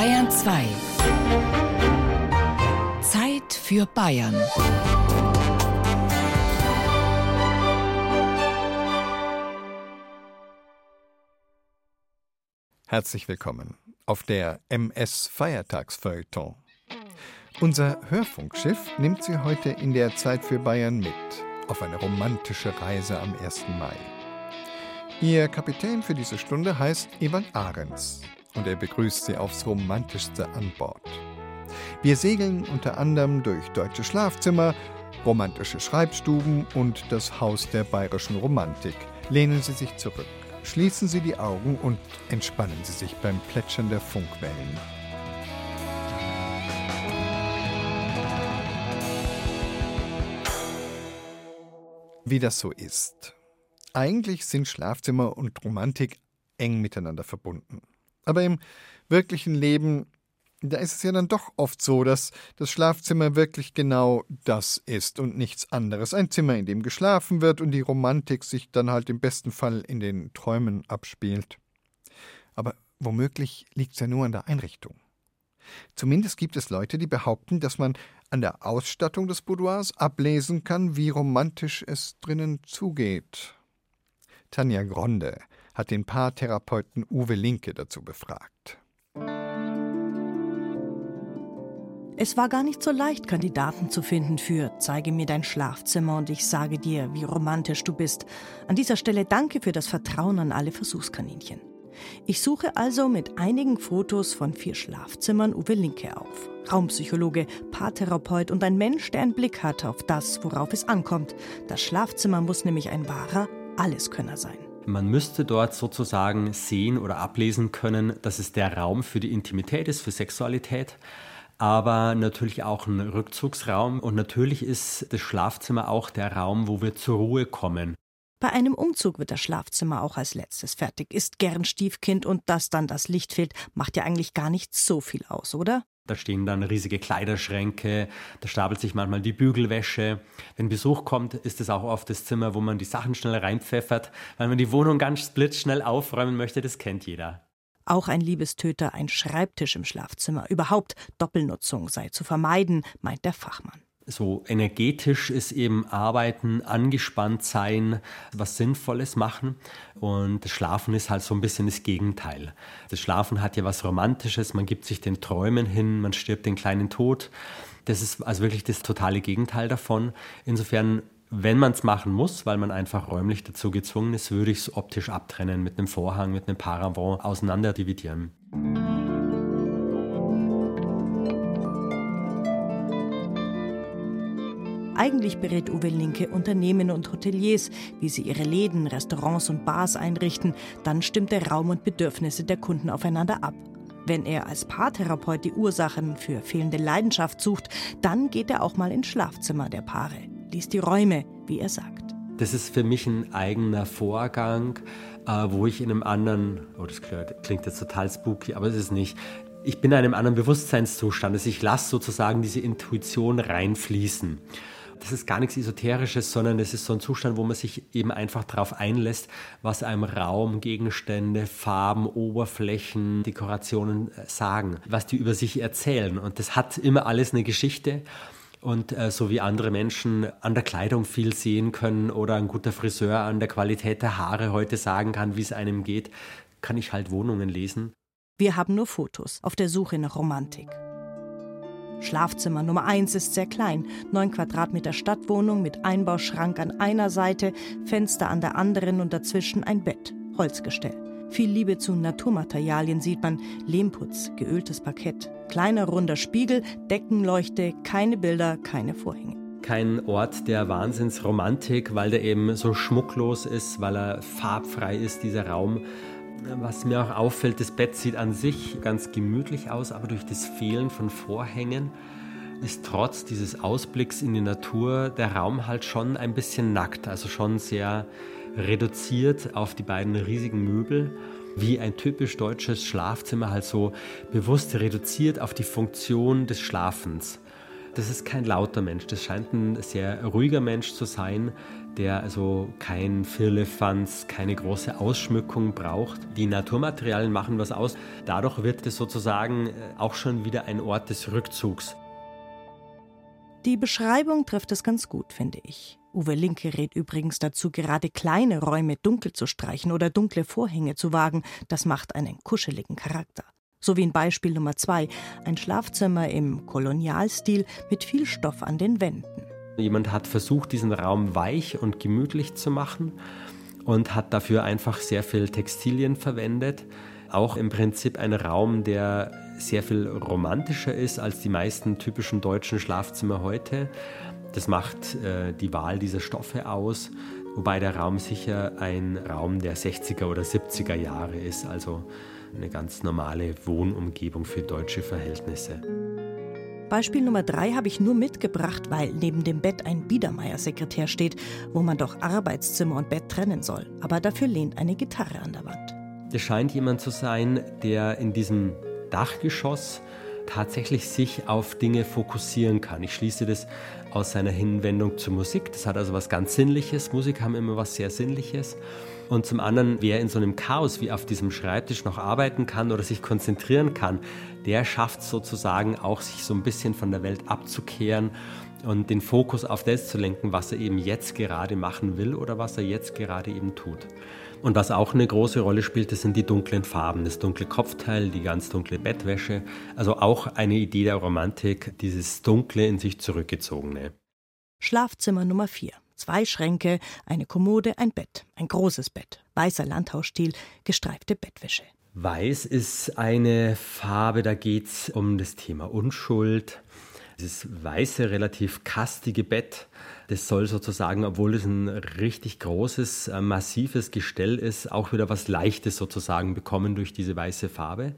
Bayern 2. Zeit für Bayern. Herzlich willkommen auf der MS Feiertagsfeuilleton. Unser Hörfunkschiff nimmt Sie heute in der Zeit für Bayern mit auf eine romantische Reise am 1. Mai. Ihr Kapitän für diese Stunde heißt Ewald Ahrens und er begrüßt Sie aufs romantischste an Bord. Wir segeln unter anderem durch deutsche Schlafzimmer, romantische Schreibstuben und das Haus der bayerischen Romantik. Lehnen Sie sich zurück, schließen Sie die Augen und entspannen Sie sich beim Plätschern der Funkwellen. Wie das so ist. Eigentlich sind Schlafzimmer und Romantik eng miteinander verbunden. Aber im wirklichen Leben, da ist es ja dann doch oft so, dass das Schlafzimmer wirklich genau das ist und nichts anderes. Ein Zimmer, in dem geschlafen wird und die Romantik sich dann halt im besten Fall in den Träumen abspielt. Aber womöglich liegt es ja nur an der Einrichtung. Zumindest gibt es Leute, die behaupten, dass man an der Ausstattung des Boudoirs ablesen kann, wie romantisch es drinnen zugeht. Tanja Gronde hat den Paartherapeuten Uwe Linke dazu befragt. Es war gar nicht so leicht, Kandidaten zu finden für Zeige mir dein Schlafzimmer und ich sage dir, wie romantisch du bist. An dieser Stelle danke für das Vertrauen an alle Versuchskaninchen. Ich suche also mit einigen Fotos von vier Schlafzimmern Uwe Linke auf. Raumpsychologe, Paartherapeut und ein Mensch, der einen Blick hat auf das, worauf es ankommt. Das Schlafzimmer muss nämlich ein wahrer Alleskönner sein. Man müsste dort sozusagen sehen oder ablesen können, dass es der Raum für die Intimität ist, für Sexualität, aber natürlich auch ein Rückzugsraum und natürlich ist das Schlafzimmer auch der Raum, wo wir zur Ruhe kommen. Bei einem Umzug wird das Schlafzimmer auch als letztes fertig, ist gern Stiefkind und dass dann das Licht fehlt, macht ja eigentlich gar nicht so viel aus, oder? Da stehen dann riesige Kleiderschränke, da stapelt sich manchmal die Bügelwäsche. Wenn Besuch kommt, ist es auch oft das Zimmer, wo man die Sachen schnell reinpfeffert, weil man die Wohnung ganz blitzschnell aufräumen möchte, das kennt jeder. Auch ein Liebestöter, ein Schreibtisch im Schlafzimmer. Überhaupt Doppelnutzung sei zu vermeiden, meint der Fachmann so energetisch ist eben Arbeiten, angespannt sein, was Sinnvolles machen. Und das Schlafen ist halt so ein bisschen das Gegenteil. Das Schlafen hat ja was Romantisches, man gibt sich den Träumen hin, man stirbt den kleinen Tod. Das ist also wirklich das totale Gegenteil davon. Insofern wenn man es machen muss, weil man einfach räumlich dazu gezwungen ist, würde ich es optisch abtrennen, mit einem Vorhang, mit einem Paravent auseinanderdividieren. Eigentlich berät Uwe Linke Unternehmen und Hoteliers, wie sie ihre Läden, Restaurants und Bars einrichten. Dann stimmt der Raum und Bedürfnisse der Kunden aufeinander ab. Wenn er als Paartherapeut die Ursachen für fehlende Leidenschaft sucht, dann geht er auch mal ins Schlafzimmer der Paare, liest die Räume, wie er sagt. Das ist für mich ein eigener Vorgang, äh, wo ich in einem anderen, oh, das klingt jetzt total spooky, aber es ist nicht. Ich bin in einem anderen Bewusstseinszustand. Also ich lasse sozusagen diese Intuition reinfließen das ist gar nichts Esoterisches, sondern es ist so ein Zustand, wo man sich eben einfach darauf einlässt, was einem Raum, Gegenstände, Farben, Oberflächen, Dekorationen äh, sagen, was die über sich erzählen. Und das hat immer alles eine Geschichte. Und äh, so wie andere Menschen an der Kleidung viel sehen können oder ein guter Friseur an der Qualität der Haare heute sagen kann, wie es einem geht, kann ich halt Wohnungen lesen. Wir haben nur Fotos auf der Suche nach Romantik. Schlafzimmer Nummer 1 ist sehr klein, 9 Quadratmeter Stadtwohnung mit Einbauschrank an einer Seite, Fenster an der anderen und dazwischen ein Bett, Holzgestell. Viel Liebe zu Naturmaterialien sieht man, Lehmputz, geöltes Parkett, kleiner runder Spiegel, Deckenleuchte, keine Bilder, keine Vorhänge kein Ort der Wahnsinnsromantik, weil der eben so schmucklos ist, weil er farbfrei ist, dieser Raum. Was mir auch auffällt, das Bett sieht an sich ganz gemütlich aus, aber durch das Fehlen von Vorhängen ist trotz dieses Ausblicks in die Natur der Raum halt schon ein bisschen nackt, also schon sehr reduziert auf die beiden riesigen Möbel, wie ein typisch deutsches Schlafzimmer halt so bewusst reduziert auf die Funktion des Schlafens. das ist kein lauter Mensch. Das scheint ein sehr ruhiger Mensch zu sein, der also kein Firlefanz, keine große Ausschmückung braucht. Die Naturmaterialien machen was aus. Dadurch wird es sozusagen äh, auch schon wieder ein Ort des Rückzugs. Die Beschreibung trifft es ganz gut, finde ich. Uwe Linke rät übrigens dazu, gerade kleine Räume dunkel zu streichen oder dunkle Vorhänge zu wagen. Das macht einen kuscheligen Charakter. So wie in Beispiel Nummer zwei, ein Schlafzimmer im Kolonialstil mit viel Stoff an den Wänden. Jemand hat versucht, diesen Raum weich und gemütlich zu machen und hat dafür einfach sehr viel Textilien verwendet. Auch im Prinzip ein Raum, der sehr viel romantischer ist als die meisten typischen deutschen Schlafzimmer heute. Das macht äh, die Wahl dieser Stoffe aus, wobei der Raum sicher ein Raum der 60er oder 70er Jahre ist, also eine ganz normale Wohnumgebung für deutsche Verhältnisse. Beispiel Nummer drei habe ich nur mitgebracht, weil neben dem Bett ein Biedermeier-Sekretär steht, wo man doch Arbeitszimmer und Bett trennen soll. Aber dafür lehnt eine Gitarre an der Wand. Es scheint jemand zu sein, der in diesem Dachgeschoss tatsächlich sich auf Dinge fokussieren kann. Ich schließe das aus seiner Hinwendung zur Musik. Das hat also was ganz Sinnliches. Musik haben immer was sehr Sinnliches. Und zum anderen, wer in so einem Chaos wie auf diesem Schreibtisch noch arbeiten kann oder sich konzentrieren kann, der schafft sozusagen auch, sich so ein bisschen von der Welt abzukehren und den Fokus auf das zu lenken, was er eben jetzt gerade machen will oder was er jetzt gerade eben tut. Und was auch eine große Rolle spielt, das sind die dunklen Farben, das dunkle Kopfteil, die ganz dunkle Bettwäsche. Also auch eine Idee der Romantik, dieses Dunkle in sich zurückgezogene. Schlafzimmer Nummer 4. Zwei Schränke, eine Kommode, ein Bett, ein großes Bett, weißer Landhausstil, gestreifte Bettwäsche. Weiß ist eine Farbe, da geht es um das Thema Unschuld. Dieses weiße, relativ kastige Bett das soll sozusagen, obwohl es ein richtig großes, äh, massives Gestell ist, auch wieder was Leichtes sozusagen bekommen durch diese weiße Farbe.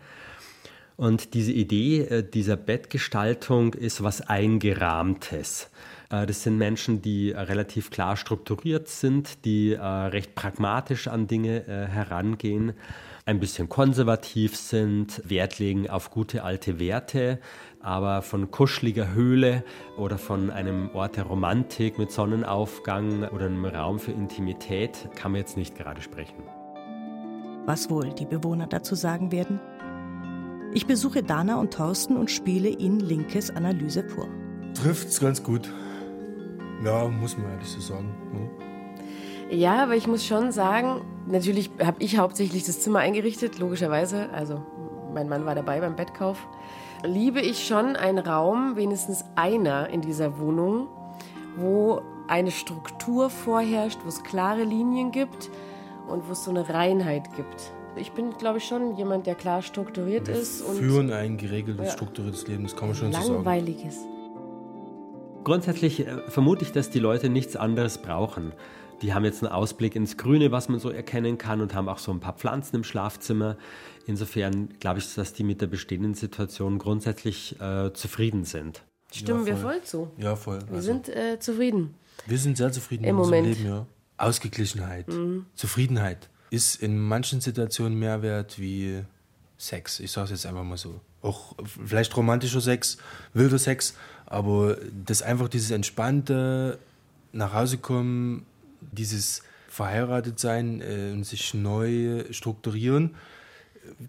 Und diese Idee äh, dieser Bettgestaltung ist was Eingerahmtes. Äh, das sind Menschen, die relativ klar strukturiert sind, die recht pragmatisch an Dinge herangehen, ein bisschen konservativ sind, Wert legen auf gute alte Werte, aber von kuscheliger Höhle oder von einem Ort der Romantik mit Sonnenaufgang oder einem Raum für Intimität kann man jetzt nicht gerade sprechen. Was wohl die Bewohner dazu sagen werden? Ich besuche Dana und Thorsten und spiele ihnen Linkes Analyse vor. Trifft's ganz gut. Ja, muss man ehrlich so sagen. Ja, ja aber ich muss schon sagen, natürlich habe ich hauptsächlich das Zimmer eingerichtet, logischerweise. Also mein Mann war dabei beim Bettkauf liebe ich schon einen Raum, wenigstens einer in dieser Wohnung, wo eine Struktur vorherrscht, wo es klare Linien gibt und wo es so eine Reinheit gibt. Ich bin, glaube ich, schon jemand, der klar strukturiert Wir ist. und führen ein geregeltes, ja, strukturiertes Leben, das kann man schon so sagen. Langweiliges. Grundsätzlich äh, vermute ich, dass die Leute nichts anderes brauchen. Die haben jetzt einen Ausblick ins Grüne, was man so erkennen kann, und haben auch so ein paar Pflanzen im Schlafzimmer. Insofern glaube ich, dass die mit der bestehenden Situation grundsätzlich äh, zufrieden sind. Stimmen ja, wir voll zu. Ja, voll. Wir also, sind äh, zufrieden. Wir sind sehr zufrieden Im Moment. Leben, ja. Ausgeglichenheit, mhm. Zufriedenheit ist in manchen Situationen mehr wert wie Sex. Ich sage es jetzt einfach mal so. Auch vielleicht romantischer Sex, wilder Sex, aber das einfach dieses entspannte nach Hause kommen, dieses verheiratet sein äh, und sich neu strukturieren,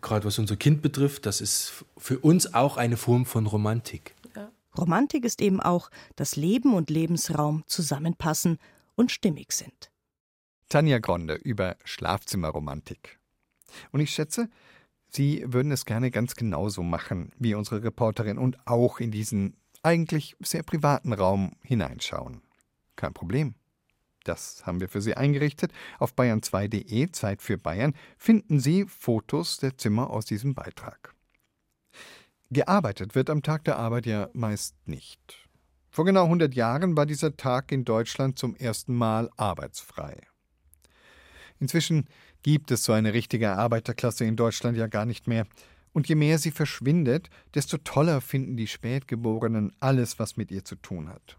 gerade was unser Kind betrifft, das ist für uns auch eine Form von Romantik. Ja. Romantik ist eben auch, dass Leben und Lebensraum zusammenpassen und stimmig sind. Tanja Gronde über Schlafzimmerromantik. Und ich schätze, Sie würden es gerne ganz genauso machen wie unsere Reporterin und auch in diesen eigentlich sehr privaten Raum hineinschauen. Kein Problem. Das haben wir für Sie eingerichtet. Auf bayern2.de, Zeit für Bayern, finden Sie Fotos der Zimmer aus diesem Beitrag. Gearbeitet wird am Tag der Arbeit ja meist nicht. Vor genau 100 Jahren war dieser Tag in Deutschland zum ersten Mal arbeitsfrei. Inzwischen gibt es so eine richtige Arbeiterklasse in Deutschland ja gar nicht mehr. Und je mehr sie verschwindet, desto toller finden die Spätgeborenen alles, was mit ihr zu tun hat.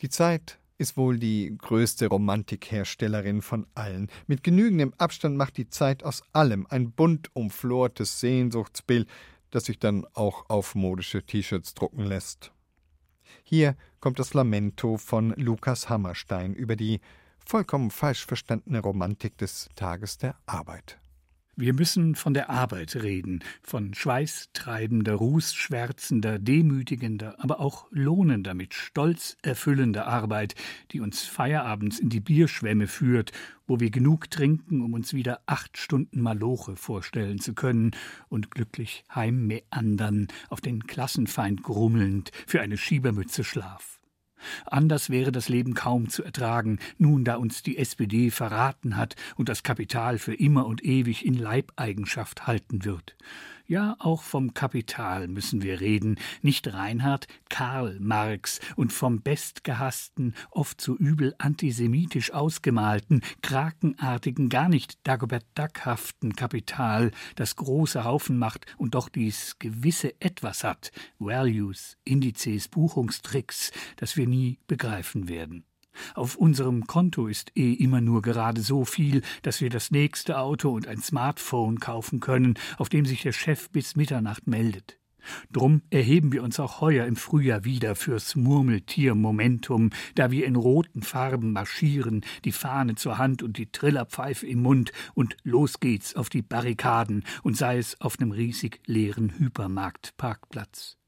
Die Zeit ist wohl die größte Romantikherstellerin von allen. Mit genügendem Abstand macht die Zeit aus allem ein bunt umflortes Sehnsuchtsbild, das sich dann auch auf modische T-Shirts drucken lässt. Hier kommt das Lamento von Lukas Hammerstein über die vollkommen falsch verstandene Romantik des Tages der Arbeit. Wir müssen von der Arbeit reden, von schweißtreibender, rußschwärzender, demütigender, aber auch lohnender, mit Stolz erfüllender Arbeit, die uns feierabends in die Bierschwämme führt, wo wir genug trinken, um uns wieder acht Stunden Maloche vorstellen zu können und glücklich heimmeandern, auf den Klassenfeind grummelnd, für eine Schiebermütze Schlaf. Anders wäre das Leben kaum zu ertragen, nun da uns die SPD verraten hat und das Kapital für immer und ewig in Leibeigenschaft halten wird. Ja, auch vom Kapital müssen wir reden, nicht Reinhard, Karl Marx und vom bestgehassten, oft so übel antisemitisch ausgemalten, krakenartigen, gar nicht Dagobert Duckhaften Kapital, das große Haufen macht und doch dies gewisse Etwas hat, Values, Indizes, Buchungstricks, das wir nie begreifen werden. Auf unserem Konto ist eh immer nur gerade so viel, dass wir das nächste Auto und ein Smartphone kaufen können, auf dem sich der Chef bis Mitternacht meldet. Drum erheben wir uns auch heuer im Frühjahr wieder fürs Murmeltier-Momentum, da wir in roten Farben marschieren, die Fahne zur Hand und die Trillerpfeife im Mund, und los geht's auf die Barrikaden, und sei es auf nem riesig leeren Hypermarktparkplatz.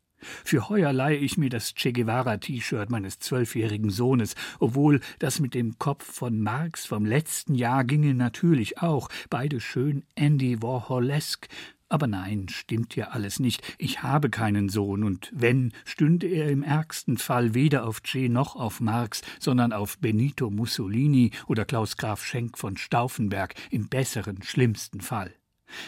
Für heuer leihe ich mir das Che Guevara-T-Shirt meines zwölfjährigen Sohnes, obwohl das mit dem Kopf von Marx vom letzten Jahr ginge natürlich auch, beide schön Andy Warholesk, aber nein, stimmt ja alles nicht. Ich habe keinen Sohn, und wenn, stünde er im ärgsten Fall weder auf Che noch auf Marx, sondern auf Benito Mussolini oder Klaus Graf Schenk von Stauffenberg im besseren, schlimmsten Fall.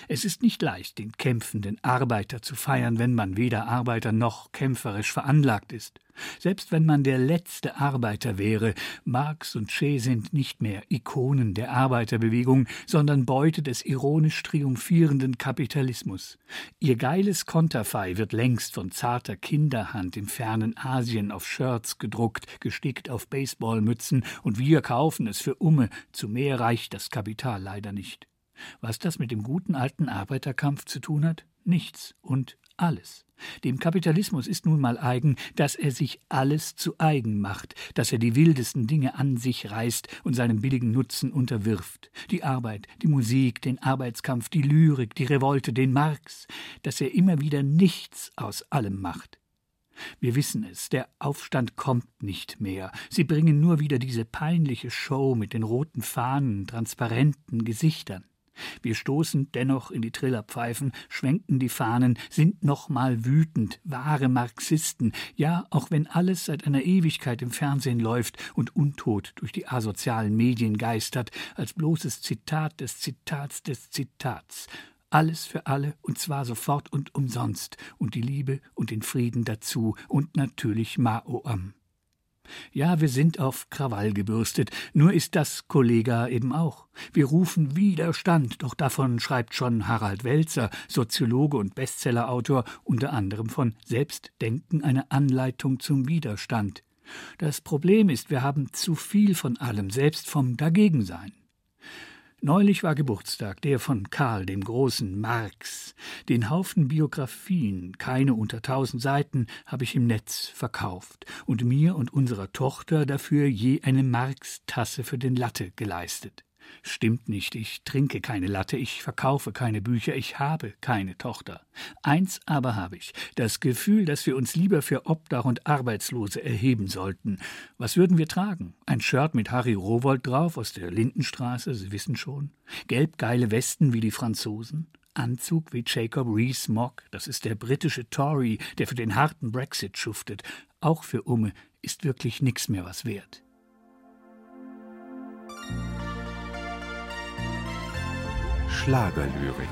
Es ist nicht leicht, den kämpfenden Arbeiter zu feiern, wenn man weder Arbeiter noch kämpferisch veranlagt ist. Selbst wenn man der letzte Arbeiter wäre, Marx und Che sind nicht mehr Ikonen der Arbeiterbewegung, sondern Beute des ironisch triumphierenden Kapitalismus. Ihr geiles Konterfei wird längst von zarter Kinderhand im fernen Asien auf Shirts gedruckt, gestickt auf Baseballmützen, und wir kaufen es für Umme, zu mehr reicht das Kapital leider nicht. Was das mit dem guten alten Arbeiterkampf zu tun hat? Nichts und alles. Dem Kapitalismus ist nun mal eigen, dass er sich alles zu eigen macht, dass er die wildesten Dinge an sich reißt und seinem billigen Nutzen unterwirft. Die Arbeit, die Musik, den Arbeitskampf, die Lyrik, die Revolte, den Marx, dass er immer wieder nichts aus allem macht. Wir wissen es, der Aufstand kommt nicht mehr. Sie bringen nur wieder diese peinliche Show mit den roten Fahnen, transparenten Gesichtern. Wir stoßen dennoch in die Trillerpfeifen, schwenken die Fahnen, sind nochmal wütend, wahre Marxisten, ja, auch wenn alles seit einer Ewigkeit im Fernsehen läuft und untot durch die asozialen Medien geistert, als bloßes Zitat des Zitats des Zitats. Alles für alle, und zwar sofort und umsonst, und die Liebe und den Frieden dazu, und natürlich Mao Am. Ja, wir sind auf Krawall gebürstet, nur ist das Kollega eben auch. Wir rufen Widerstand, doch davon schreibt schon Harald Welzer, Soziologe und Bestsellerautor, unter anderem von Selbstdenken eine Anleitung zum Widerstand. Das Problem ist, wir haben zu viel von allem, selbst vom Dagegensein. Neulich war Geburtstag, der von Karl, dem großen Marx. Den Haufen Biografien, keine unter tausend Seiten, habe ich im Netz verkauft und mir und unserer Tochter dafür je eine Marx-Tasse für den Latte geleistet. Stimmt nicht, ich trinke keine Latte, ich verkaufe keine Bücher, ich habe keine Tochter. Eins aber habe ich, das Gefühl, dass wir uns lieber für Obdach und Arbeitslose erheben sollten. Was würden wir tragen? Ein Shirt mit Harry Rowold drauf aus der Lindenstraße, Sie wissen schon? Gelbgeile Westen wie die Franzosen? Anzug wie Jacob Rees-Mogg, das ist der britische Tory, der für den harten Brexit schuftet. Auch für Umme ist wirklich nichts mehr was wert. Schlagerlyrik.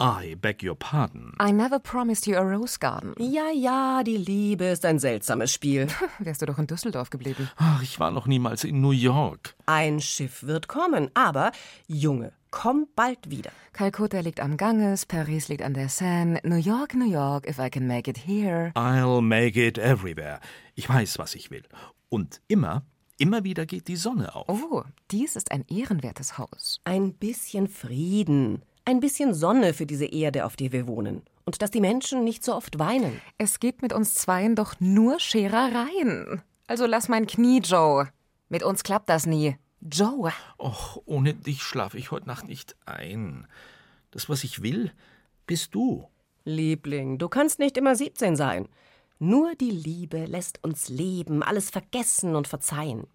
I beg your pardon. I never promised you a rose garden. Ja, ja, die Liebe ist ein seltsames Spiel. Wärst du doch in Düsseldorf geblieben. Ach, ich war noch niemals in New York. Ein Schiff wird kommen, aber Junge, komm bald wieder. Kalkutta liegt am Ganges, Paris liegt an der Seine, New York, New York, if I can make it here. I'll make it everywhere. Ich weiß, was ich will. Und immer Immer wieder geht die Sonne auf. Oh, dies ist ein ehrenwertes Haus. Ein bisschen Frieden, ein bisschen Sonne für diese Erde, auf der wir wohnen. Und dass die Menschen nicht so oft weinen. Es gibt mit uns Zweien doch nur Scherereien. Also lass mein Knie, Joe. Mit uns klappt das nie. Joe. Och, ohne dich schlafe ich heute Nacht nicht ein. Das, was ich will, bist du. Liebling, du kannst nicht immer 17 sein. Nur die Liebe lässt uns leben, alles vergessen und verzeihen.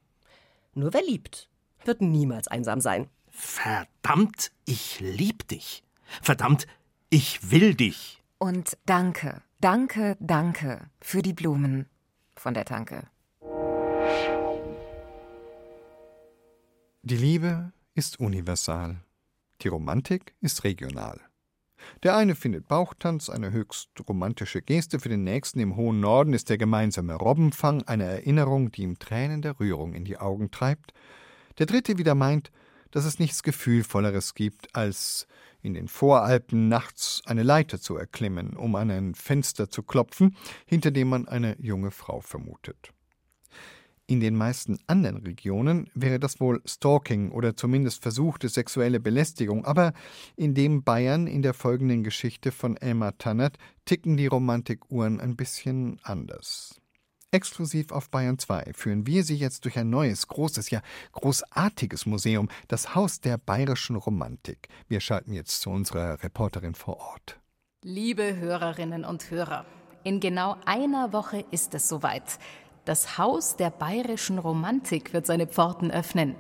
Nur wer liebt, wird niemals einsam sein. Verdammt, ich lieb dich. Verdammt, ich will dich. Und danke, danke, danke für die Blumen von der Tanke. Die Liebe ist universal, die Romantik ist regional. Der eine findet Bauchtanz eine höchst romantische Geste, für den nächsten im hohen Norden ist der gemeinsame Robbenfang eine Erinnerung, die ihm Tränen der Rührung in die Augen treibt. Der dritte wieder meint, dass es nichts Gefühlvolleres gibt, als in den Voralpen nachts eine Leiter zu erklimmen, um an ein Fenster zu klopfen, hinter dem man eine junge Frau vermutet. In den meisten anderen Regionen wäre das wohl Stalking oder zumindest versuchte sexuelle Belästigung, aber in dem Bayern in der folgenden Geschichte von Elmar Tannert ticken die Romantikuhren ein bisschen anders. Exklusiv auf Bayern 2 führen wir Sie jetzt durch ein neues, großes, ja großartiges Museum, das Haus der bayerischen Romantik. Wir schalten jetzt zu unserer Reporterin vor Ort. Liebe Hörerinnen und Hörer, in genau einer Woche ist es soweit. Das Haus der bayerischen Romantik wird seine Pforten öffnen.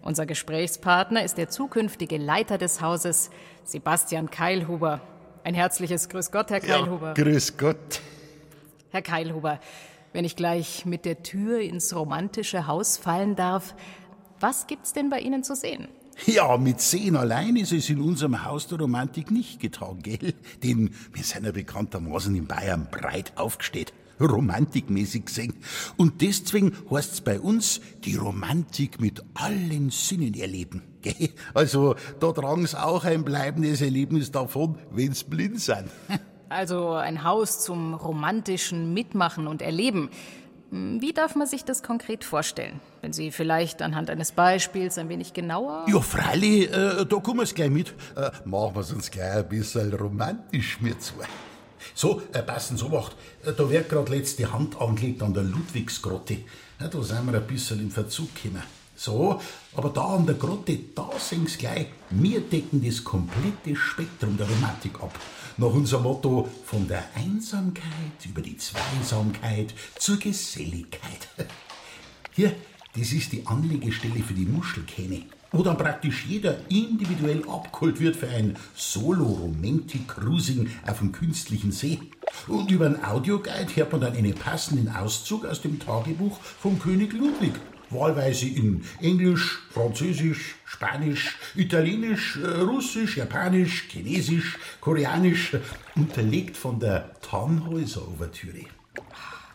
Unser Gesprächspartner ist der zukünftige Leiter des Hauses, Sebastian Keilhuber. Ein herzliches Grüß Gott, Herr Keilhuber. Ja, grüß Gott. Herr Keilhuber, wenn ich gleich mit der Tür ins romantische Haus fallen darf, was gibt's denn bei Ihnen zu sehen? Ja, mit sehen allein ist es in unserem Haus der Romantik nicht getan, gell? Denn wir sind ja bekanntermaßen in Bayern breit aufgestellt romantikmäßig gesehen. Und deswegen heißt's bei uns die Romantik mit allen Sinnen erleben. Gell? Also da tragen's auch ein bleibendes Erlebnis davon, wenn's blind sind. Also ein Haus zum romantischen Mitmachen und Erleben. Wie darf man sich das konkret vorstellen? Wenn Sie vielleicht anhand eines Beispiels ein wenig genauer. Ja, freilich, äh, da kommen wir's gleich mit. Äh, machen wir's uns gleich ein bisschen romantisch mir zu. So, äh, passen so macht. Äh, da wird gerade letzte Hand angelegt an der Ludwigsgrotte. Ja, da sind wir ein bisschen im Verzug gekommen. So, aber da an der Grotte, da Sie gleich, wir decken das komplette Spektrum der Romantik ab. Nach unserem Motto von der Einsamkeit über die Zweisamkeit zur Geselligkeit. Hier, das ist die Anlegestelle für die Muschelkähne wo dann praktisch jeder individuell abgeholt wird für ein Solo-Romantic-Cruising auf dem künstlichen See. Und über einen Audioguide hört man dann einen passenden Auszug aus dem Tagebuch vom König Ludwig. Wahlweise in Englisch, Französisch, Spanisch, Italienisch, äh, Russisch, Japanisch, Chinesisch, Koreanisch, unterlegt von der Tannhäuser-Ouvertüre.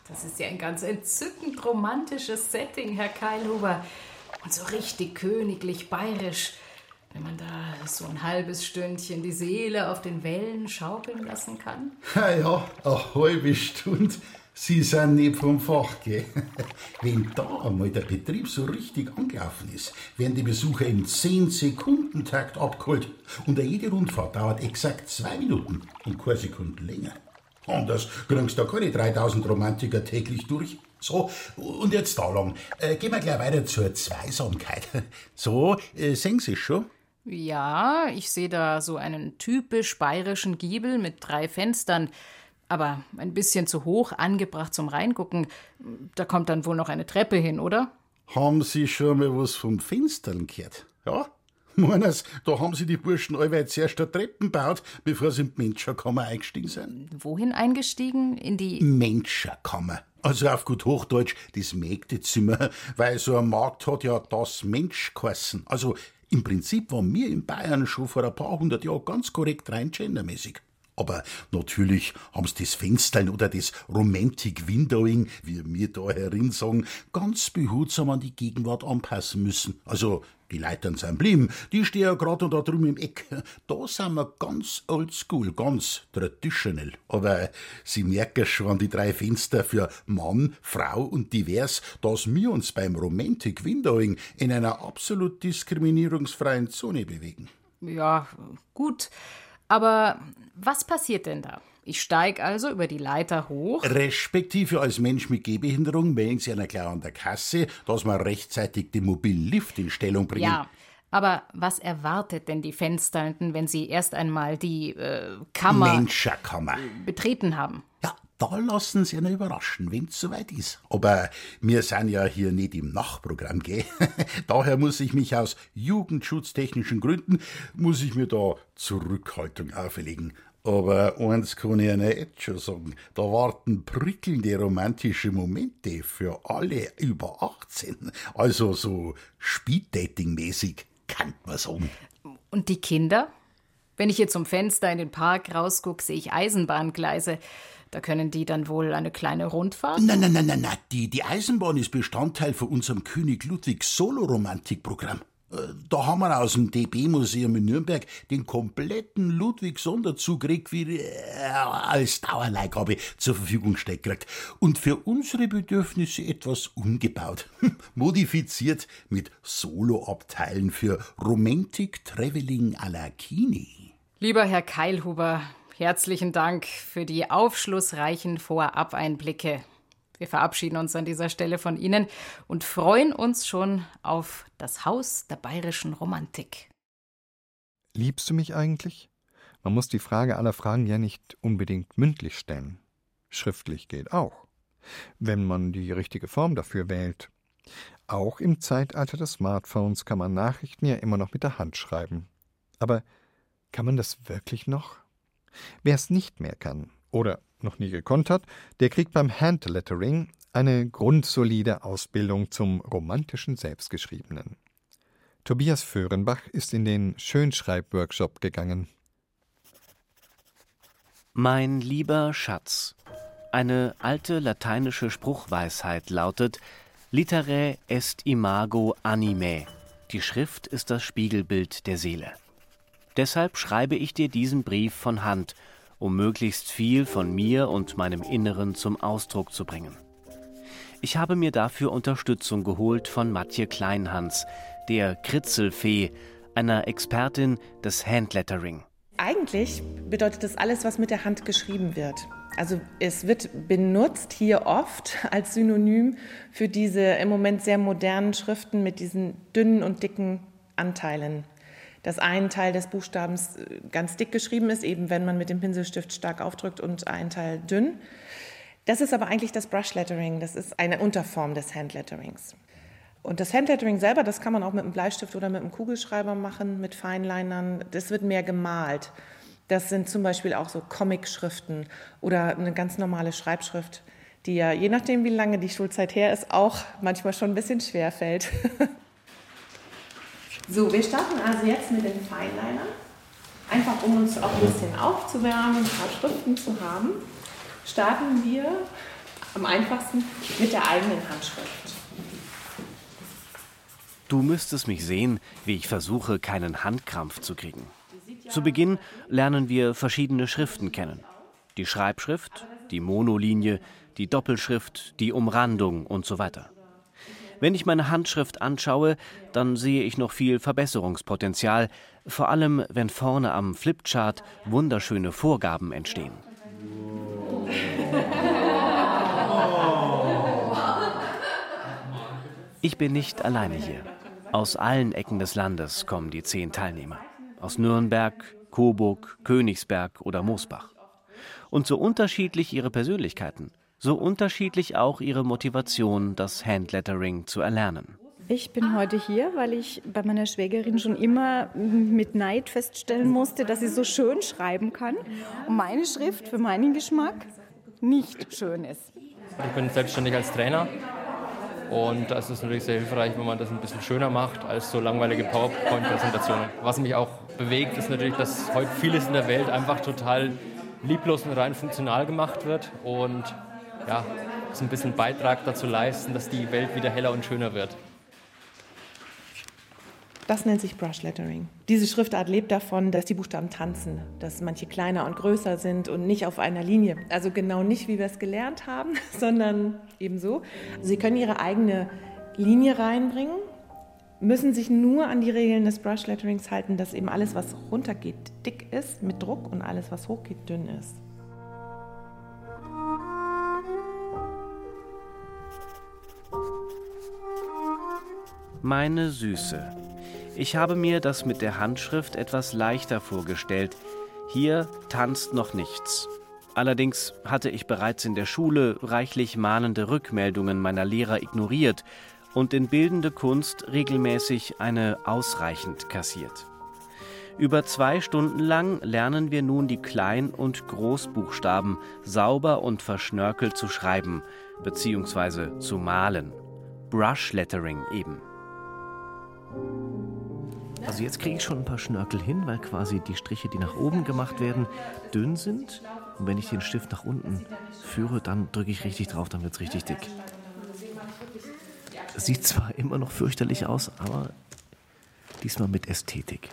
Das ist ja ein ganz entzückend romantisches Setting, Herr Keilhuber. Und so richtig königlich bayerisch, wenn man da so ein halbes Stündchen die Seele auf den Wellen schaukeln lassen kann. Ja, ja, eine halbe Stunde. Sie sind nicht vom Fach, gell? Wenn da einmal der Betrieb so richtig angelaufen ist, werden die Besucher im 10-Sekunden-Takt abgeholt. Und jede Rundfahrt dauert exakt zwei Minuten und keine Sekunde länger. Anders kriegst du da keine 3000 Romantiker täglich durch. So, und jetzt da lang. Äh, gehen wir gleich weiter zur Zweisamkeit. So, äh, sehen Sie schon? Ja, ich sehe da so einen typisch bayerischen Giebel mit drei Fenstern, aber ein bisschen zu hoch angebracht zum Reingucken. Da kommt dann wohl noch eine Treppe hin, oder? Haben Sie schon mal was vom Fenstern gehört? Ja? Meiners, da haben sie die Burschen allweil zuerst eine Treppen gebaut, bevor sie in die Menschenkammer eingestiegen sind. Wohin eingestiegen? In die Menschenkammer. Also auf gut Hochdeutsch das Mägdezimmer, weil so ein Markt hat ja das Mensch geheißen. Also im Prinzip waren wir in Bayern schon vor ein paar hundert Jahren ganz korrekt rein gendermäßig. Aber natürlich haben sie das Fenstern oder das Romantic Windowing, wie wir da herin sagen, ganz behutsam an die Gegenwart anpassen müssen. Also die Leitern sind blieben, die stehen ja gerade da drüben im Eck. Da sind wir ganz oldschool, ganz traditionell. Aber Sie merken schon die drei Fenster für Mann, Frau und divers, dass wir uns beim Romantic Windowing in einer absolut diskriminierungsfreien Zone bewegen. Ja, gut. Aber was passiert denn da? Ich steige also über die Leiter hoch. Respektive als Mensch mit Gehbehinderung melden Sie einer klar an der Kasse, dass man rechtzeitig den mobilen Lift in Stellung bringen. Ja, aber was erwartet denn die Fensternden, wenn sie erst einmal die äh, Kammer Menschenkammer betreten haben? Da lassen Sie einen überraschen, wenn es soweit ist. Aber wir sind ja hier nicht im Nachprogramm, gell? Daher muss ich mich aus jugendschutztechnischen Gründen, muss ich mir da Zurückhaltung auferlegen. Aber eins kann ich Ihnen jetzt schon sagen, da warten prickelnde romantische Momente für alle über 18. Also so Speeddating-mäßig, kann man sagen. Und die Kinder? Wenn ich hier zum Fenster in den Park rausgucke, sehe ich Eisenbahngleise. Da können die dann wohl eine kleine Rundfahrt? Nein, nein, nein, nein, nein. Die, die Eisenbahn ist Bestandteil von unserem König Ludwig Solo-Romantik-Programm. Äh, da haben wir aus dem DB-Museum in Nürnberg den kompletten Ludwig-Sonderzug äh, als Dauerleihgabe zur Verfügung gekriegt. Und für unsere Bedürfnisse etwas umgebaut. Modifiziert mit Solo-Abteilen für Romantic Traveling à la Kini. Lieber Herr Keilhuber, herzlichen Dank für die aufschlussreichen Vorab-Einblicke. Wir verabschieden uns an dieser Stelle von Ihnen und freuen uns schon auf das Haus der bayerischen Romantik. Liebst du mich eigentlich? Man muss die Frage aller Fragen ja nicht unbedingt mündlich stellen. Schriftlich geht auch, wenn man die richtige Form dafür wählt. Auch im Zeitalter des Smartphones kann man Nachrichten ja immer noch mit der Hand schreiben. Aber kann man das wirklich noch? Wer es nicht mehr kann oder noch nie gekonnt hat, der kriegt beim Handlettering eine grundsolide Ausbildung zum romantischen Selbstgeschriebenen. Tobias Föhrenbach ist in den Schönschreibworkshop gegangen. Mein lieber Schatz. Eine alte lateinische Spruchweisheit lautet Literae est imago animae. Die Schrift ist das Spiegelbild der Seele. Deshalb schreibe ich dir diesen Brief von Hand um möglichst viel von mir und meinem Inneren zum Ausdruck zu bringen. Ich habe mir dafür Unterstützung geholt von Matje Kleinhans, der Kritzelfee, einer Expertin des Handlettering. Eigentlich bedeutet das alles, was mit der Hand geschrieben wird. Also es wird benutzt hier oft als Synonym für diese im Moment sehr modernen Schriften mit diesen dünnen und dicken Anteilen dass ein Teil des Buchstabens äh, ganz dick geschrieben ist, eben wenn man mit dem Pinselstift stark aufdrückt und ein Teil dünn. Das ist aber eigentlich das Brush Lettering, das ist eine Unterform des Handletterings. Und das Handlettering selber, das kann man auch mit einem Bleistift oder mit einem Kugelschreiber machen, mit Feinlinern. Das wird mehr gemalt. Das sind zum Beispiel auch so Comic-Schriften oder eine ganz normale Schreibschrift, die ja, je nachdem, wie lange die Schulzeit her ist, auch manchmal schon ein bisschen schwer fällt. So, wir starten also jetzt mit den Feinlinern. Einfach um uns auch ein bisschen aufzuwärmen, ein paar Schriften zu haben, starten wir am einfachsten mit der eigenen Handschrift. Du müsstest mich sehen, wie ich versuche, keinen Handkrampf zu kriegen. Zu Beginn lernen wir verschiedene Schriften kennen. Die Schreibschrift, die Monolinie, die Doppelschrift, die Umrandung und so weiter. Wenn ich meine Handschrift anschaue, dann sehe ich noch viel Verbesserungspotenzial, vor allem wenn vorne am Flipchart wunderschöne Vorgaben entstehen. Ich bin nicht alleine hier. Aus allen Ecken des Landes kommen die zehn Teilnehmer. Aus Nürnberg, Coburg, Königsberg oder Moosbach. Und so unterschiedlich ihre Persönlichkeiten, so unterschiedlich auch ihre Motivation, das Handlettering zu erlernen. Ich bin heute hier, weil ich bei meiner Schwägerin schon immer mit Neid feststellen musste, dass sie so schön schreiben kann und meine Schrift für meinen Geschmack nicht schön ist. Ich bin selbstständig als Trainer und das ist natürlich sehr hilfreich, wenn man das ein bisschen schöner macht als so langweilige PowerPoint-Präsentationen. Was mich auch bewegt, ist natürlich, dass heute vieles in der Welt einfach total lieblos und rein funktional gemacht wird und ja, so ein bisschen Beitrag dazu leisten, dass die Welt wieder heller und schöner wird. Das nennt sich Brush Lettering. Diese Schriftart lebt davon, dass die Buchstaben tanzen, dass manche kleiner und größer sind und nicht auf einer Linie. Also genau nicht, wie wir es gelernt haben, sondern ebenso. Sie können ihre eigene Linie reinbringen, müssen sich nur an die Regeln des Brush Letterings halten, dass eben alles, was runtergeht, dick ist mit Druck und alles, was hochgeht, dünn ist. Meine Süße. Ich habe mir das mit der Handschrift etwas leichter vorgestellt. Hier tanzt noch nichts. Allerdings hatte ich bereits in der Schule reichlich mahnende Rückmeldungen meiner Lehrer ignoriert und in bildende Kunst regelmäßig eine ausreichend kassiert. Über zwei Stunden lang lernen wir nun die Klein- und Großbuchstaben sauber und verschnörkelt zu schreiben bzw. zu malen. Brush Lettering eben. Also jetzt kriege ich schon ein paar Schnörkel hin, weil quasi die Striche, die nach oben gemacht werden, dünn sind. Und wenn ich den Stift nach unten führe, dann drücke ich richtig drauf, dann wird es richtig dick. Sieht zwar immer noch fürchterlich aus, aber diesmal mit Ästhetik.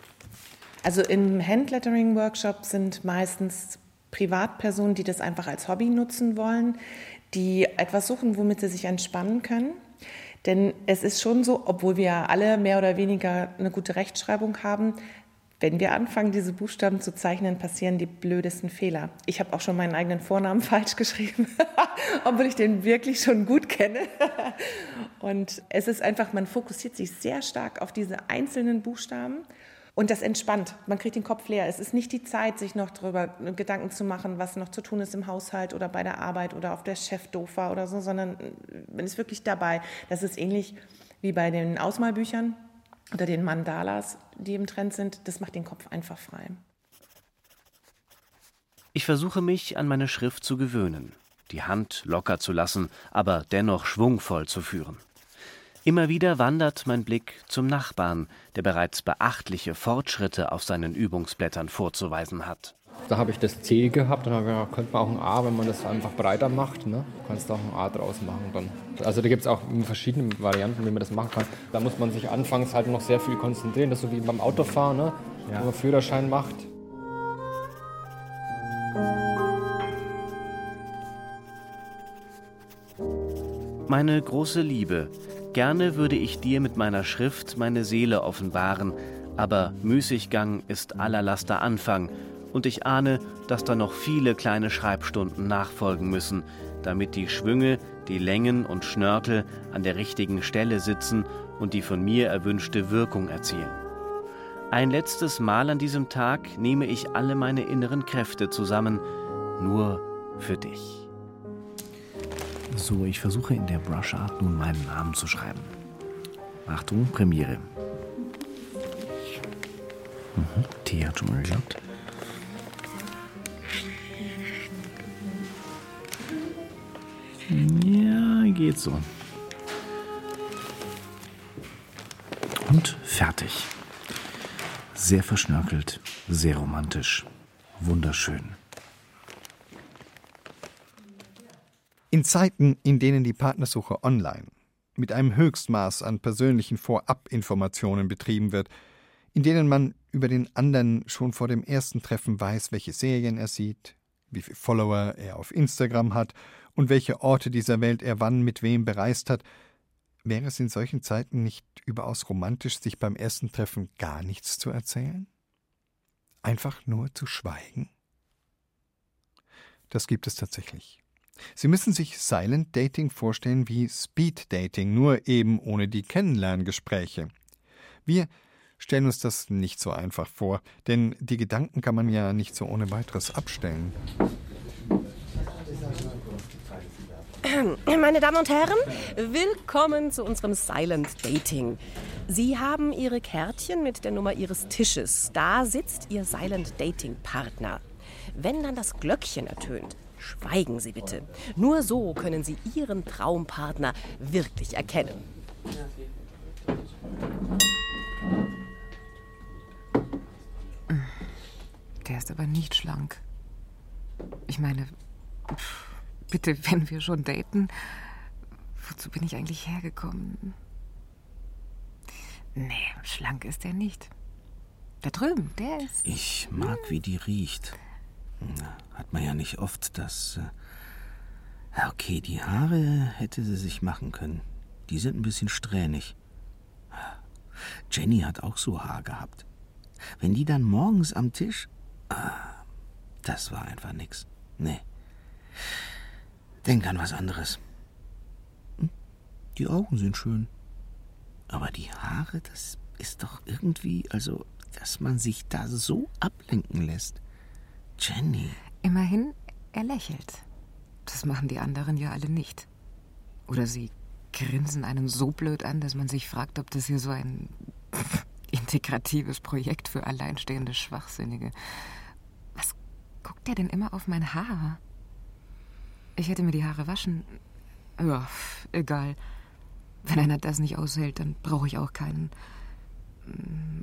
Also im Handlettering-Workshop sind meistens Privatpersonen, die das einfach als Hobby nutzen wollen, die etwas suchen, womit sie sich entspannen können. Denn es ist schon so, obwohl wir alle mehr oder weniger eine gute Rechtschreibung haben, wenn wir anfangen, diese Buchstaben zu zeichnen, passieren die blödesten Fehler. Ich habe auch schon meinen eigenen Vornamen falsch geschrieben, obwohl ich den wirklich schon gut kenne. Und es ist einfach, man fokussiert sich sehr stark auf diese einzelnen Buchstaben und das entspannt. Man kriegt den Kopf leer. Es ist nicht die Zeit, sich noch darüber Gedanken zu machen, was noch zu tun ist im Haushalt oder bei der Arbeit oder auf der Chef doof war oder so, sondern man ist wirklich dabei. Das ist ähnlich wie bei den Ausmalbüchern oder den Mandalas, die im Trend sind. Das macht den Kopf einfach frei. Ich versuche mich an meine Schrift zu gewöhnen, die Hand locker zu lassen, aber dennoch schwungvoll zu führen. Immer wieder wandert mein Blick zum Nachbarn, der bereits beachtliche Fortschritte auf seinen Übungsblättern vorzuweisen hat. Da habe ich das C gehabt, dann habe ich gedacht, könnte man auch ein A, wenn man das einfach breiter macht, ne? kannst du auch ein A draus machen dann. Also da gibt es auch verschiedene Varianten, wie man das machen kann. Da muss man sich anfangs halt noch sehr viel konzentrieren, das ist so wie beim Autofahren, ne? Ja. wenn man Führerschein macht. Meine große Liebe, Gerne würde ich dir mit meiner Schrift meine Seele offenbaren, aber Müßiggang ist aller Laster Anfang, und ich ahne, dass da noch viele kleine Schreibstunden nachfolgen müssen, damit die Schwünge, die Längen und Schnörkel an der richtigen Stelle sitzen und die von mir erwünschte Wirkung erzielen. Ein letztes Mal an diesem Tag nehme ich alle meine inneren Kräfte zusammen, nur für dich. So, ich versuche in der Brush Art nun meinen Namen zu schreiben. Achtung, Premiere. Mhm, T hat schon mal geklappt. Ja, geht so. Und fertig. Sehr verschnörkelt, sehr romantisch, wunderschön. In Zeiten, in denen die Partnersuche online mit einem Höchstmaß an persönlichen Vorabinformationen betrieben wird, in denen man über den anderen schon vor dem ersten Treffen weiß, welche Serien er sieht, wie viele Follower er auf Instagram hat und welche Orte dieser Welt er wann mit wem bereist hat, wäre es in solchen Zeiten nicht überaus romantisch, sich beim ersten Treffen gar nichts zu erzählen? Einfach nur zu schweigen? Das gibt es tatsächlich. Sie müssen sich Silent Dating vorstellen wie Speed Dating, nur eben ohne die Kennenlerngespräche. Wir stellen uns das nicht so einfach vor, denn die Gedanken kann man ja nicht so ohne weiteres abstellen. Meine Damen und Herren, willkommen zu unserem Silent Dating. Sie haben Ihre Kärtchen mit der Nummer Ihres Tisches. Da sitzt Ihr Silent Dating Partner. Wenn dann das Glöckchen ertönt, Schweigen Sie bitte. Nur so können Sie Ihren Traumpartner wirklich erkennen. Der ist aber nicht schlank. Ich meine, bitte, wenn wir schon daten, wozu bin ich eigentlich hergekommen? Nee, schlank ist er nicht. Da drüben, der ist. Ich mag, wie die riecht. Man ja nicht oft, dass. Äh, okay, die Haare hätte sie sich machen können. Die sind ein bisschen strähnig. Jenny hat auch so Haar gehabt. Wenn die dann morgens am Tisch. Ah, das war einfach nix. Nee. Denk an was anderes. Hm? Die Augen sind schön. Aber die Haare, das ist doch irgendwie, also, dass man sich da so ablenken lässt. Jenny. Immerhin, er lächelt. Das machen die anderen ja alle nicht. Oder sie grinsen einen so blöd an, dass man sich fragt, ob das hier so ein integratives Projekt für alleinstehende Schwachsinnige. Was guckt der denn immer auf mein Haar? Ich hätte mir die Haare waschen. Ja, egal. Wenn einer das nicht aushält, dann brauche ich auch keinen.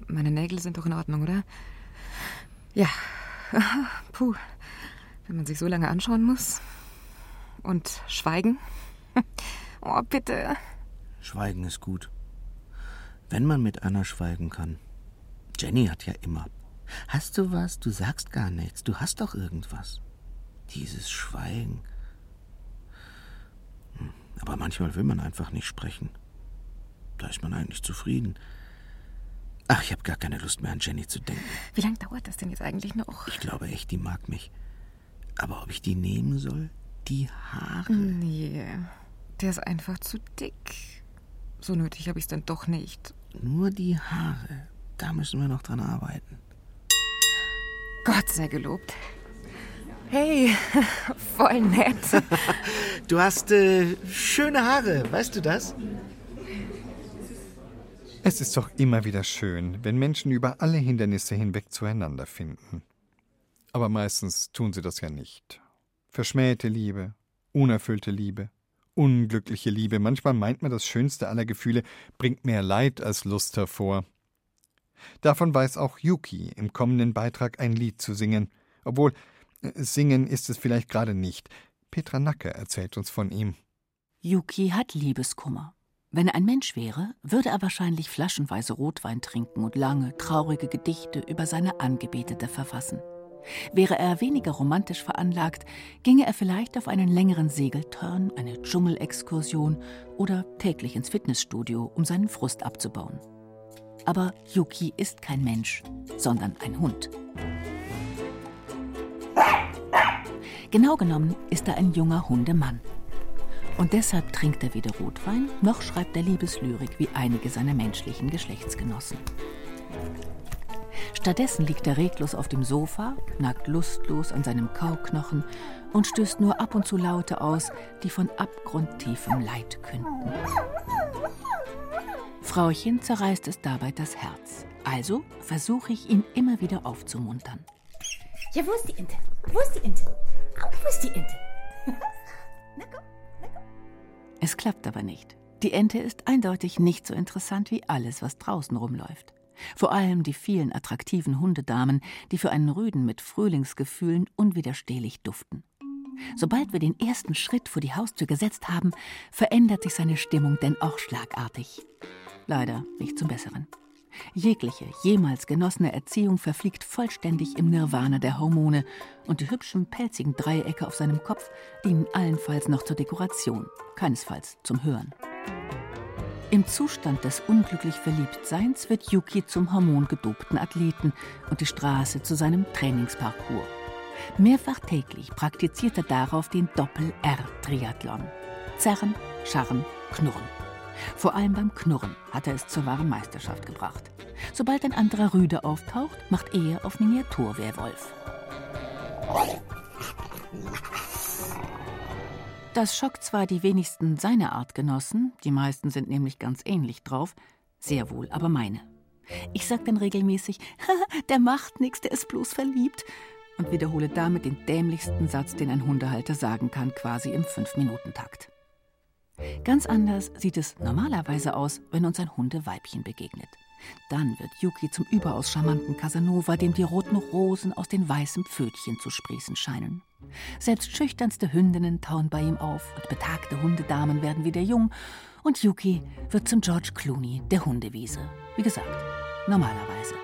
Meine Nägel sind doch in Ordnung, oder? Ja. Puh. Wenn man sich so lange anschauen muss. Und schweigen. Oh, bitte. Schweigen ist gut. Wenn man mit Anna schweigen kann. Jenny hat ja immer. Hast du was? Du sagst gar nichts. Du hast doch irgendwas. Dieses Schweigen. Hm, aber manchmal will man einfach nicht sprechen. Da ist man eigentlich zufrieden. Ach, ich habe gar keine Lust mehr an Jenny zu denken. Wie lange dauert das denn jetzt eigentlich noch? Ich glaube echt, die mag mich. Aber ob ich die nehmen soll? Die Haare? Nee. Der ist einfach zu dick. So nötig habe ich es dann doch nicht. Nur die Haare. Da müssen wir noch dran arbeiten. Gott sei gelobt. Hey, voll nett. du hast äh, schöne Haare, weißt du das? Es ist doch immer wieder schön, wenn Menschen über alle Hindernisse hinweg zueinander finden. Aber meistens tun sie das ja nicht. Verschmähte Liebe, unerfüllte Liebe, unglückliche Liebe. Manchmal meint man, das schönste aller Gefühle bringt mehr Leid als Lust hervor. Davon weiß auch Yuki im kommenden Beitrag ein Lied zu singen, obwohl äh, singen ist es vielleicht gerade nicht. Petra Nacke erzählt uns von ihm. Yuki hat Liebeskummer. Wenn er ein Mensch wäre, würde er wahrscheinlich flaschenweise Rotwein trinken und lange, traurige Gedichte über seine Angebetete verfassen. Wäre er weniger romantisch veranlagt, ginge er vielleicht auf einen längeren Segelturn, eine Dschungelexkursion oder täglich ins Fitnessstudio, um seinen Frust abzubauen. Aber Yuki ist kein Mensch, sondern ein Hund. Genau genommen ist er ein junger Hundemann. Und deshalb trinkt er weder Rotwein, noch schreibt er Liebeslyrik wie einige seiner menschlichen Geschlechtsgenossen. Stattdessen liegt er reglos auf dem Sofa, nagt lustlos an seinem Kauknochen und stößt nur ab und zu Laute aus, die von abgrundtiefem Leid künden. Frauchen zerreißt es dabei das Herz. Also versuche ich ihn immer wieder aufzumuntern. Ja, wo ist die Ente? Wo ist die Ente? Wo ist die Ente? na komm, na komm. Es klappt aber nicht. Die Ente ist eindeutig nicht so interessant wie alles, was draußen rumläuft. Vor allem die vielen attraktiven Hundedamen, die für einen Rüden mit Frühlingsgefühlen unwiderstehlich duften. Sobald wir den ersten Schritt vor die Haustür gesetzt haben, verändert sich seine Stimmung denn auch schlagartig. Leider nicht zum Besseren. Jegliche jemals genossene Erziehung verfliegt vollständig im Nirvana der Hormone und die hübschen pelzigen Dreiecke auf seinem Kopf dienen allenfalls noch zur Dekoration, keinesfalls zum Hören. Im Zustand des unglücklich Verliebtseins wird Yuki zum hormongedobten Athleten und die Straße zu seinem Trainingsparcours. Mehrfach täglich praktiziert er darauf den Doppel-R-Triathlon. Zerren, scharren, knurren. Vor allem beim Knurren hat er es zur wahren Meisterschaft gebracht. Sobald ein anderer Rüde auftaucht, macht er auf Miniaturwehrwolf. Das schockt zwar die wenigsten seiner Artgenossen, die meisten sind nämlich ganz ähnlich drauf, sehr wohl aber meine. Ich sag dann regelmäßig, der macht nichts, der ist bloß verliebt und wiederhole damit den dämlichsten Satz, den ein Hundehalter sagen kann, quasi im Fünf-Minuten-Takt. Ganz anders sieht es normalerweise aus, wenn uns ein Hundeweibchen begegnet. Dann wird Yuki zum überaus charmanten Casanova, dem die roten Rosen aus den weißen Pfötchen zu sprießen scheinen. Selbst schüchternste Hündinnen tauen bei ihm auf und betagte Hundedamen werden wieder jung und Yuki wird zum George Clooney der Hundewiese. Wie gesagt, normalerweise.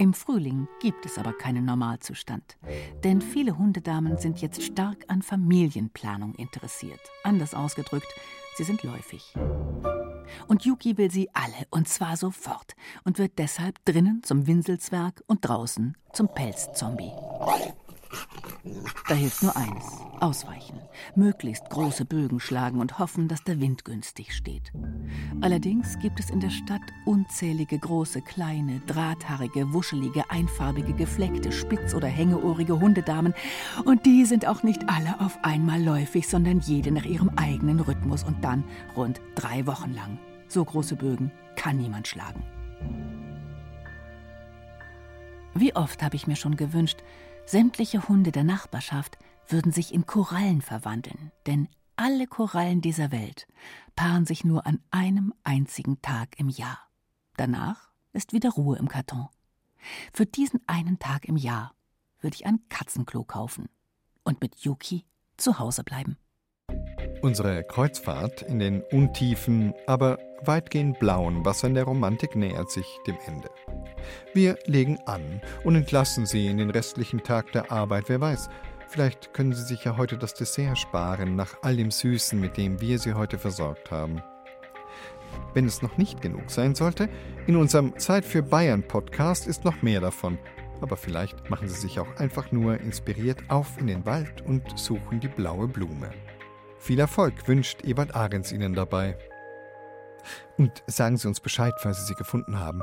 Im Frühling gibt es aber keinen Normalzustand, denn viele Hundedamen sind jetzt stark an Familienplanung interessiert. Anders ausgedrückt, sie sind läufig. Und Yuki will sie alle, und zwar sofort, und wird deshalb drinnen zum Winselzwerg und draußen zum Pelzzombie. Da hilft nur eines: ausweichen, möglichst große Bögen schlagen und hoffen, dass der Wind günstig steht. Allerdings gibt es in der Stadt unzählige große, kleine, drahthaarige, wuschelige, einfarbige, gefleckte, spitz- oder hängeohrige Hundedamen, und die sind auch nicht alle auf einmal läufig, sondern jede nach ihrem eigenen Rhythmus und dann rund drei Wochen lang. So große Bögen kann niemand schlagen. Wie oft habe ich mir schon gewünscht, Sämtliche Hunde der Nachbarschaft würden sich in Korallen verwandeln, denn alle Korallen dieser Welt paaren sich nur an einem einzigen Tag im Jahr. Danach ist wieder Ruhe im Karton. Für diesen einen Tag im Jahr würde ich ein Katzenklo kaufen und mit Yuki zu Hause bleiben. Unsere Kreuzfahrt in den untiefen, aber weitgehend blauen Wassern der Romantik nähert sich dem Ende. Wir legen an und entlassen Sie in den restlichen Tag der Arbeit. Wer weiß, vielleicht können Sie sich ja heute das Dessert sparen, nach all dem Süßen, mit dem wir Sie heute versorgt haben. Wenn es noch nicht genug sein sollte, in unserem Zeit für Bayern Podcast ist noch mehr davon. Aber vielleicht machen Sie sich auch einfach nur inspiriert auf in den Wald und suchen die blaue Blume. Viel Erfolg wünscht Ebert Ahrens Ihnen dabei. Und sagen Sie uns Bescheid, falls Sie sie gefunden haben.